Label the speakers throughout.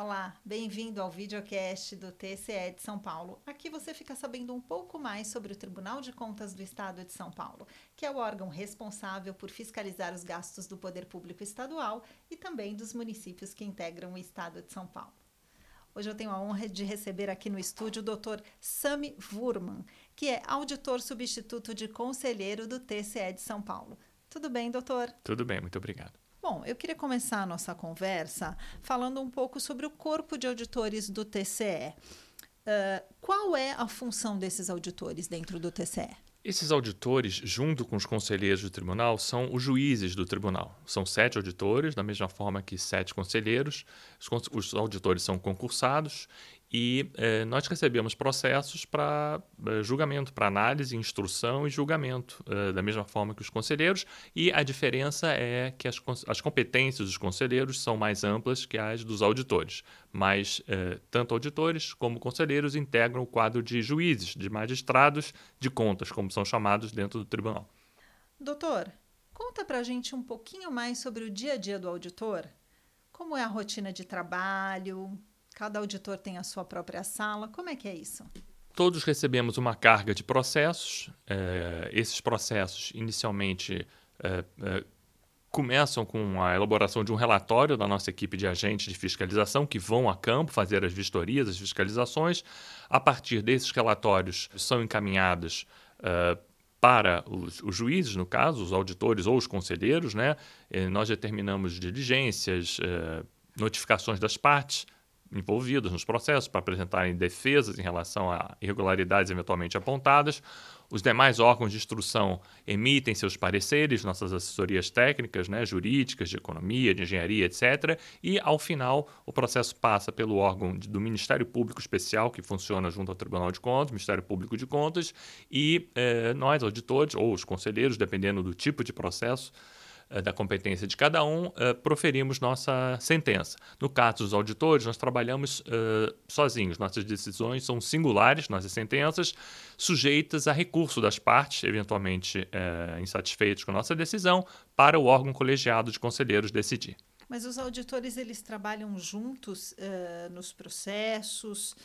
Speaker 1: Olá, bem-vindo ao videocast do TCE de São Paulo. Aqui você fica sabendo um pouco mais sobre o Tribunal de Contas do Estado de São Paulo, que é o órgão responsável por fiscalizar os gastos do poder público estadual e também dos municípios que integram o Estado de São Paulo. Hoje eu tenho a honra de receber aqui no estúdio o Dr. Sami Wurman, que é auditor substituto de conselheiro do TCE de São Paulo. Tudo bem, doutor?
Speaker 2: Tudo bem, muito obrigado.
Speaker 1: Bom, eu queria começar a nossa conversa falando um pouco sobre o corpo de auditores do TCE. Uh, qual é a função desses auditores dentro do TCE?
Speaker 2: Esses auditores, junto com os conselheiros do tribunal, são os juízes do tribunal. São sete auditores, da mesma forma que sete conselheiros. Os, os auditores são concursados e eh, nós recebemos processos para eh, julgamento, para análise, instrução e julgamento, eh, da mesma forma que os conselheiros, e a diferença é que as, as competências dos conselheiros são mais amplas que as dos auditores, mas eh, tanto auditores como conselheiros integram o quadro de juízes, de magistrados de contas, como são chamados dentro do tribunal.
Speaker 1: Doutor, conta para a gente um pouquinho mais sobre o dia a dia do auditor. Como é a rotina de trabalho? Cada auditor tem a sua própria sala. Como é que é isso?
Speaker 2: Todos recebemos uma carga de processos. É, esses processos, inicialmente, é, é, começam com a elaboração de um relatório da nossa equipe de agentes de fiscalização que vão a campo fazer as vistorias, as fiscalizações. A partir desses relatórios, são encaminhadas para os, os, juízes, no caso, os auditores ou os conselheiros, né? nós determinamos diligências, notificações das partes, envolvidos nos processos para apresentarem defesas em relação a irregularidades eventualmente apontadas. Os demais órgãos de instrução emitem seus pareceres, nossas assessorias técnicas, né, jurídicas, de economia, de engenharia, etc. E, ao final, o processo passa pelo órgão do Ministério Público Especial, que funciona junto ao Tribunal de Contas, Ministério Público de Contas, e eh, nós, auditores, ou os conselheiros, dependendo do tipo de processo, da competência de cada um, uh, proferimos nossa sentença. No caso dos auditores, nós trabalhamos uh, sozinhos. Nossas decisões são singulares, nossas sentenças, sujeitas a recurso das partes, eventualmente uh, insatisfeitos com a nossa decisão, para o órgão colegiado de conselheiros decidir.
Speaker 1: Mas os auditores eles trabalham juntos nos processos,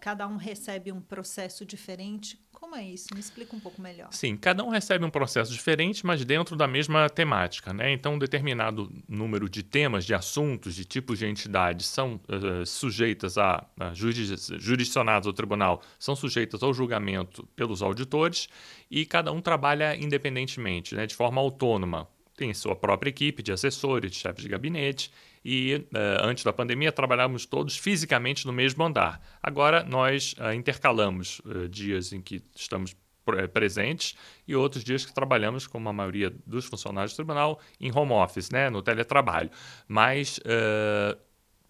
Speaker 1: cada um recebe um processo diferente. Como é isso? Me explica um pouco melhor.
Speaker 2: Sim, cada um recebe um processo diferente, mas dentro da mesma temática. Né? Então, um determinado número de temas, de assuntos, de tipos de entidades são uh, sujeitas a, a jurisdicionados ao tribunal, são sujeitas ao julgamento pelos auditores e cada um trabalha independentemente, né? de forma autônoma. Tem sua própria equipe de assessores, de chefes de gabinete e uh, antes da pandemia trabalhávamos todos fisicamente no mesmo andar. Agora nós uh, intercalamos uh, dias em que estamos presentes e outros dias que trabalhamos, como a maioria dos funcionários do tribunal, em home office, né, no teletrabalho. Mas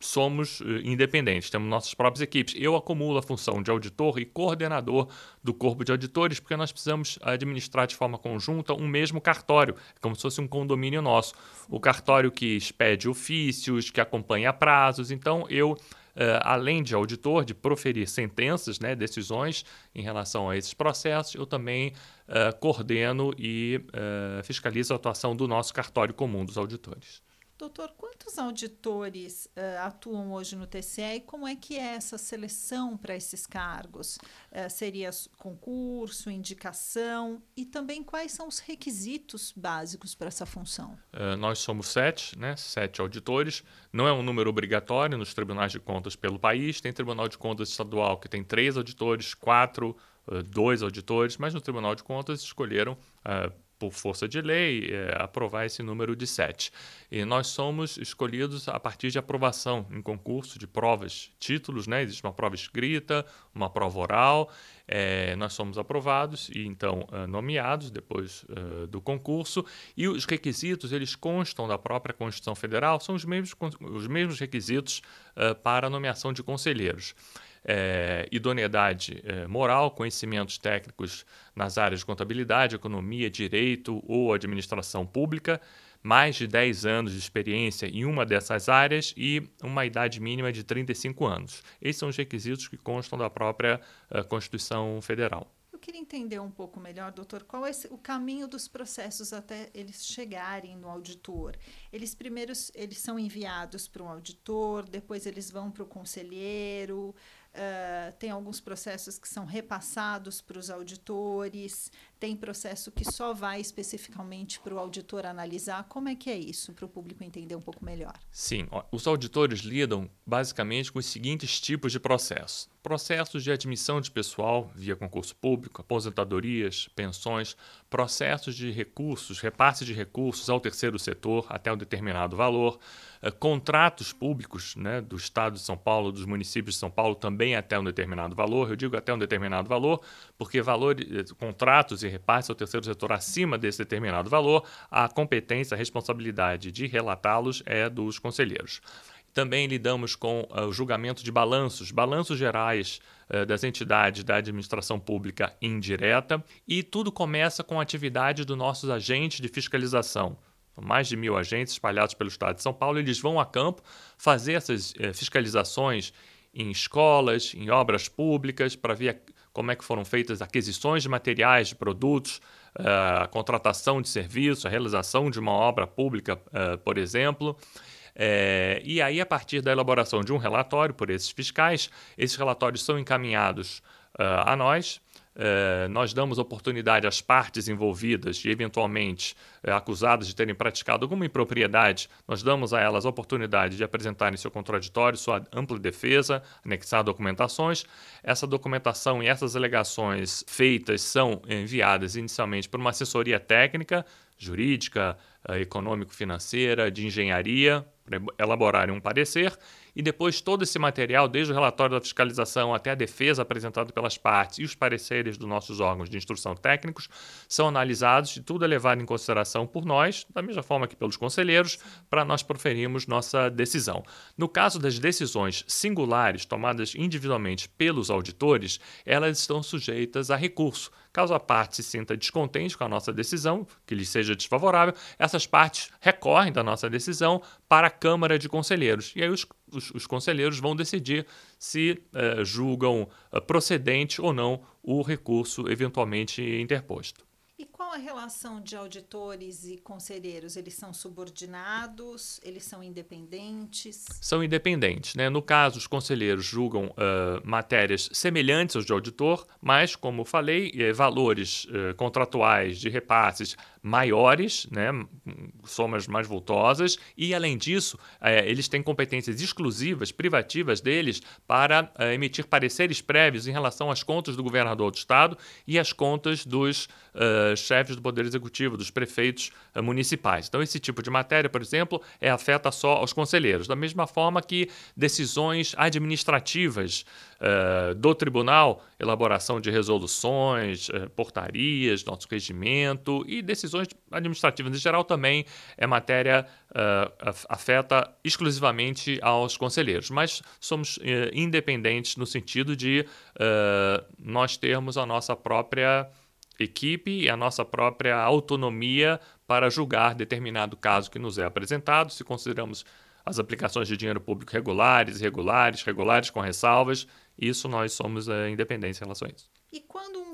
Speaker 2: somos uh, independentes, temos nossas próprias equipes. Eu acumulo a função de auditor e coordenador do corpo de auditores, porque nós precisamos administrar de forma conjunta um mesmo cartório, como se fosse um condomínio nosso. O cartório que expede ofícios, que acompanha prazos. Então, eu. Uh, além de auditor, de proferir sentenças, né, decisões em relação a esses processos, eu também uh, coordeno e uh, fiscalizo a atuação do nosso cartório comum dos auditores.
Speaker 1: Doutor, quantos auditores uh, atuam hoje no TCE e como é que é essa seleção para esses cargos? Uh, seria concurso, indicação e também quais são os requisitos básicos para essa função?
Speaker 2: Uh, nós somos sete, né? sete auditores. Não é um número obrigatório nos tribunais de contas pelo país. Tem Tribunal de Contas Estadual que tem três auditores, quatro, dois auditores, mas no Tribunal de Contas escolheram por força de lei, é, aprovar esse número de sete. E nós somos escolhidos a partir de aprovação em concurso de provas, títulos, né? Existe uma prova escrita, uma prova oral. É, nós somos aprovados e então uh, nomeados depois uh, do concurso. E os requisitos, eles constam da própria Constituição Federal, são os mesmos, os mesmos requisitos uh, para a nomeação de conselheiros é, idoneidade é, moral, conhecimentos técnicos nas áreas de contabilidade, economia, direito ou administração pública, mais de 10 anos de experiência em uma dessas áreas e uma idade mínima de 35 anos. Esses são os requisitos que constam da própria uh, Constituição Federal.
Speaker 1: O queria entender um pouco melhor, doutor, qual é o caminho dos processos até eles chegarem no auditor. Eles primeiro eles são enviados para um auditor, depois eles vão para o conselheiro, Uh, tem alguns processos que são repassados para os auditores, tem processo que só vai especificamente para o auditor analisar. Como é que é isso, para o público entender um pouco melhor?
Speaker 2: Sim, os auditores lidam basicamente com os seguintes tipos de processos: processos de admissão de pessoal via concurso público, aposentadorias, pensões, processos de recursos, repasse de recursos ao terceiro setor até um determinado valor, uh, contratos públicos né, do Estado de São Paulo, dos municípios de São Paulo também até um determinado valor. Eu digo até um determinado valor, porque valor, eh, contratos e repasses ao terceiro setor acima desse determinado valor, a competência, a responsabilidade de relatá-los é dos conselheiros. Também lidamos com uh, o julgamento de balanços, balanços gerais uh, das entidades da administração pública indireta, e tudo começa com a atividade dos nossos agentes de fiscalização. Mais de mil agentes espalhados pelo estado de São Paulo, eles vão a campo fazer essas uh, fiscalizações em escolas, em obras públicas, para ver como é que foram feitas aquisições de materiais, de produtos, eh, a contratação de serviços, a realização de uma obra pública, uh, por exemplo. É, e aí, a partir da elaboração de um relatório por esses fiscais, esses relatórios são encaminhados uh, a nós eh, nós damos oportunidade às partes envolvidas e, eventualmente, eh, acusadas de terem praticado alguma impropriedade, nós damos a elas a oportunidade de apresentarem seu contraditório, sua ampla defesa, anexar documentações. Essa documentação e essas alegações feitas são enviadas inicialmente por uma assessoria técnica, jurídica, eh, econômico-financeira, de engenharia, para elaborarem um parecer e depois todo esse material, desde o relatório da fiscalização até a defesa apresentada pelas partes e os pareceres dos nossos órgãos de instrução técnicos, são analisados e tudo é levado em consideração por nós, da mesma forma que pelos conselheiros, para nós proferirmos nossa decisão. No caso das decisões singulares tomadas individualmente pelos auditores, elas estão sujeitas a recurso. Caso a parte se sinta descontente com a nossa decisão, que lhe seja desfavorável, essas partes recorrem da nossa decisão para a Câmara de Conselheiros. E aí os, os, os conselheiros vão decidir se uh, julgam uh, procedente ou não o recurso eventualmente interposto
Speaker 1: qual a relação de auditores e conselheiros? Eles são subordinados? Eles são independentes?
Speaker 2: São independentes. Né? No caso, os conselheiros julgam uh, matérias semelhantes aos de auditor, mas, como falei, eh, valores uh, contratuais de repasses maiores, né? somas mais voltosas, e, além disso, eh, eles têm competências exclusivas, privativas deles, para emitir pareceres prévios em relação às contas do governador do Estado e às contas dos chefes chefes do Poder Executivo, dos prefeitos uh, municipais. Então, esse tipo de matéria, por exemplo, é afeta só aos conselheiros. Da mesma forma que decisões administrativas uh, do tribunal, elaboração de resoluções, uh, portarias, nosso regimento e decisões administrativas em geral também é matéria afeta exclusivamente aos conselheiros. Mas somos independentes no sentido de nós termos a nossa própria equipe e a nossa própria autonomia para julgar determinado caso que nos é apresentado, se consideramos as aplicações de dinheiro público regulares, irregulares, regulares com ressalvas, isso nós somos uh, independentes em relação a isso.
Speaker 1: E quando um,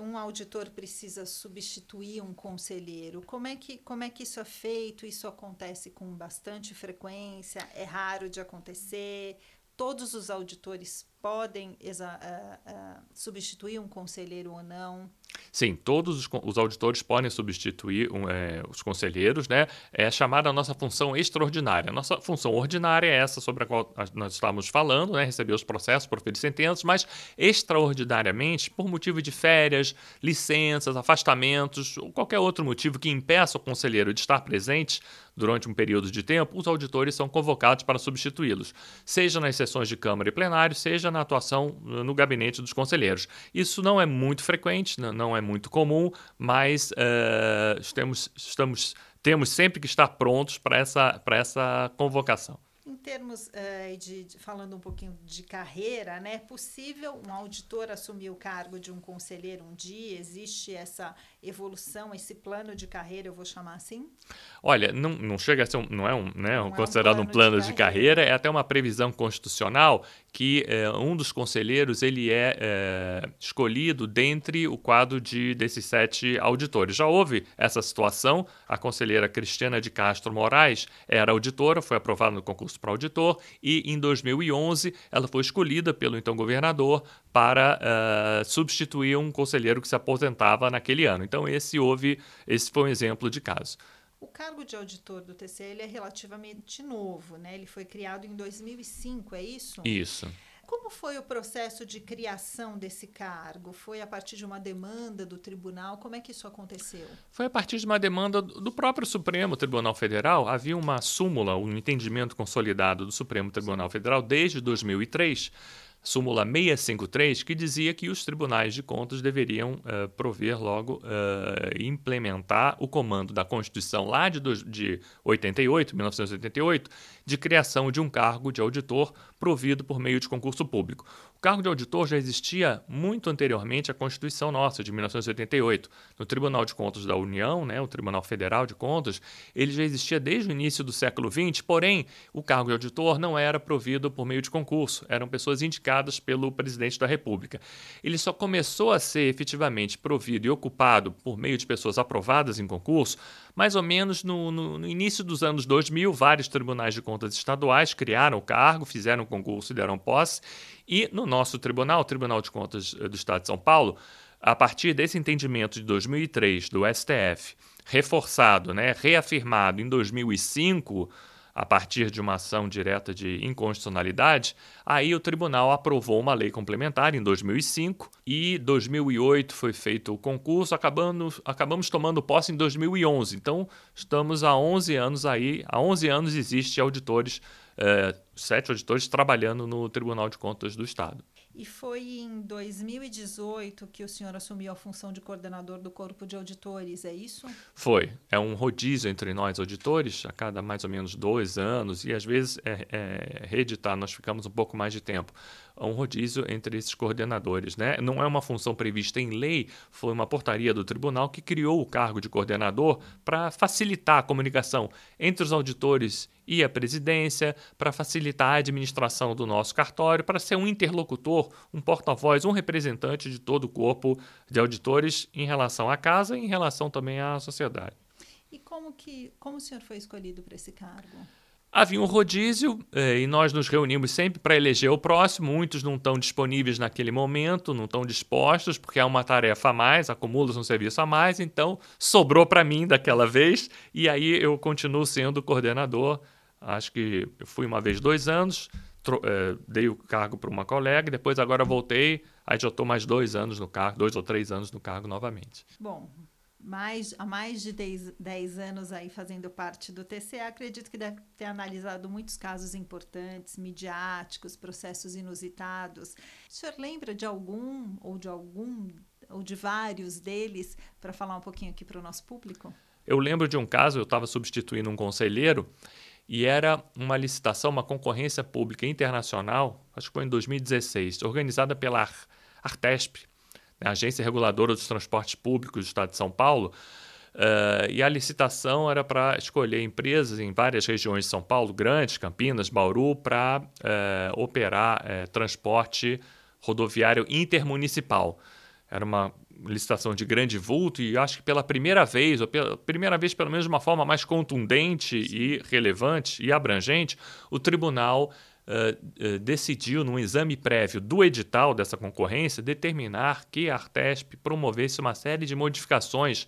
Speaker 1: um auditor precisa substituir um conselheiro, como é, que, como é que isso é feito? Isso acontece com bastante frequência? É raro de acontecer? Todos os auditores podem uh, uh, substituir um conselheiro ou não?
Speaker 2: Sim, todos os, os auditores podem substituir um, é, os conselheiros, né? É chamada a nossa função extraordinária. Nossa função ordinária é essa sobre a qual nós estávamos falando, né? Receber os processos, proferir sentenças, mas extraordinariamente, por motivo de férias, licenças, afastamentos, ou qualquer outro motivo que impeça o conselheiro de estar presente durante um período de tempo, os auditores são convocados para substituí-los, seja nas sessões de Câmara e plenário, seja na atuação no gabinete dos conselheiros. Isso não é muito frequente, não não é muito comum, mas uh, estamos, estamos, temos sempre que estar prontos para essa, essa convocação.
Speaker 1: termos uh, de, de, falando um pouquinho de carreira, né? É possível um auditor assumir o cargo de um conselheiro um dia? Existe essa evolução, esse plano de carreira, eu vou chamar assim?
Speaker 2: Olha, não, não chega a ser um, não é um, né, não considerado é um plano, um plano de, de carreira. carreira, é até uma previsão constitucional que é, um dos conselheiros ele é, é, escolhido dentre o quadro de desses sete auditores. Já houve essa situação. A conselheira Cristiana de Castro Moraes era auditora, foi aprovada no concurso para auditor e em 2011 ela foi escolhida pelo então governador para uh, substituir um conselheiro que se aposentava naquele ano. Então esse houve, esse foi um exemplo de caso.
Speaker 1: O cargo de auditor do TCE é relativamente novo, né? Ele foi criado em 2005, é isso?
Speaker 2: Isso.
Speaker 1: Como foi o processo de criação desse cargo? Foi a partir de uma demanda do tribunal? Como é que isso aconteceu?
Speaker 2: Foi a partir de uma demanda do próprio Supremo Tribunal Federal. Havia uma súmula, um entendimento consolidado do Supremo Tribunal Federal desde 2003 súmula 653, que dizia que os tribunais de contas deveriam uh, prover logo uh, implementar o comando da Constituição lá de, de 88, 1988, de criação de um cargo de auditor provido por meio de concurso público cargo de auditor já existia muito anteriormente à Constituição nossa, de 1988. No Tribunal de Contas da União, né, o Tribunal Federal de Contas, ele já existia desde o início do século XX, porém, o cargo de auditor não era provido por meio de concurso, eram pessoas indicadas pelo presidente da República. Ele só começou a ser efetivamente provido e ocupado por meio de pessoas aprovadas em concurso mais ou menos no, no, no, início dos anos 2000, vários tribunais de contas estaduais criaram o cargo, fizeram concurso e deram posse. E no nosso tribunal, o Tribunal de Contas eh, do Estado de São Paulo, a partir desse entendimento de 2003 do STF, reforçado, né, reafirmado em 2005 a partir de uma ação direta de inconstitucionalidade, aí o tribunal aprovou uma lei complementar em 2005 e 2008 foi feito o concurso, acabando, acabamos tomando posse em 2011. Então, estamos há 11 anos aí, há 11 anos existe auditores, eh, sete auditores trabalhando no Tribunal de Contas do Estado.
Speaker 1: E foi em 2018 que o senhor assumiu a função de coordenador do Corpo de Auditores, é isso?
Speaker 2: Foi. É um rodízio entre nós, auditores, a cada mais ou menos dois anos, e às vezes é, é reeditar, nós ficamos um pouco mais de tempo um rodízio entre esses coordenadores. Né? Não é uma função prevista em lei, foi uma portaria do tribunal que criou o cargo de coordenador para facilitar a comunicação entre os auditores e a presidência, para facilitar a administração do nosso cartório, para ser um interlocutor, um porta-voz, um representante de todo o corpo de auditores em relação à casa e em relação também à sociedade.
Speaker 1: E como que como o senhor foi escolhido para esse cargo?
Speaker 2: Havia um rodízio eh, e nós nos reunimos sempre para eleger o próximo. Muitos não estão disponíveis naquele momento, não estão dispostos, porque é uma tarefa a mais, acumula-se um serviço a mais. Então, sobrou para mim daquela vez e aí eu continuo sendo coordenador. Acho que eu fui uma vez dois anos, eh, dei o cargo para uma colega, depois agora voltei, aí já estou mais dois anos no cargo, dois ou três anos no cargo novamente.
Speaker 1: Bom, mais, há mais de 10, anos aí fazendo parte do TCA, acredito que deve ter analisado muitos casos importantes, midiáticos, processos inusitados. O senhor lembra de algum ou de algum ou de vários deles para falar um pouquinho aqui para o nosso público?
Speaker 2: Eu lembro de um caso, eu estava substituindo um conselheiro e era uma licitação, uma concorrência pública internacional, acho que foi em 2016, organizada pela Artesp, a Agência Reguladora dos Transportes Públicos do Estado de São Paulo, uh, e a licitação era para escolher empresas em várias regiões de São Paulo, grandes, Campinas, Bauru, para uh, operar uh, transporte rodoviário intermunicipal. Era uma licitação de grande vulto e acho que pela primeira vez, ou pela primeira vez pelo menos de uma forma mais contundente e relevante e abrangente, o tribunal uh, decidiu, num exame prévio do edital dessa concorrência, determinar que a Artesp promovesse uma série de modificações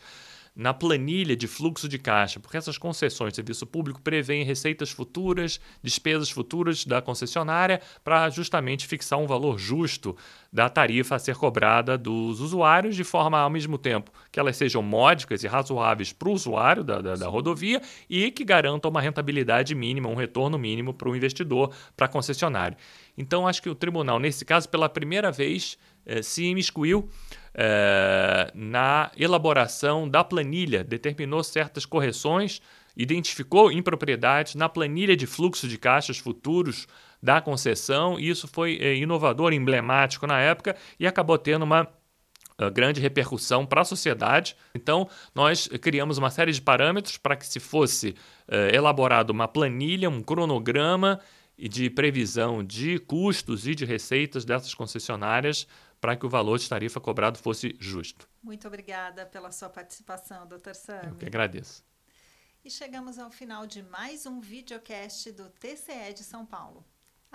Speaker 2: na planilha de fluxo de caixa, porque essas concessões de serviço público prevêem receitas futuras, despesas futuras da concessionária, para justamente fixar um valor justo da tarifa a ser cobrada dos usuários, de forma, ao mesmo tempo, que elas sejam módicas e razoáveis para o usuário da, da, da, rodovia e que garantam uma rentabilidade mínima, um retorno mínimo para o investidor, para a concessionária. Então, acho que o tribunal, nesse caso, pela primeira vez, eh, se imiscuiu eh, na elaboração da planilha, determinou certas correções identificou impropriedades na planilha de fluxo de caixas futuros da concessão, e isso foi é, inovador, emblemático na época e acabou tendo uma uh, grande repercussão para a sociedade. Então, nós criamos uma série de parâmetros para que se fosse uh, elaborado uma planilha, um cronograma de previsão de custos e de receitas dessas concessionárias para que o valor de tarifa cobrado fosse justo.
Speaker 1: Muito obrigada pela sua participação, doutor Sam.
Speaker 2: Eu que agradeço.
Speaker 1: E chegamos ao final de mais um videocast do TCE de São Paulo.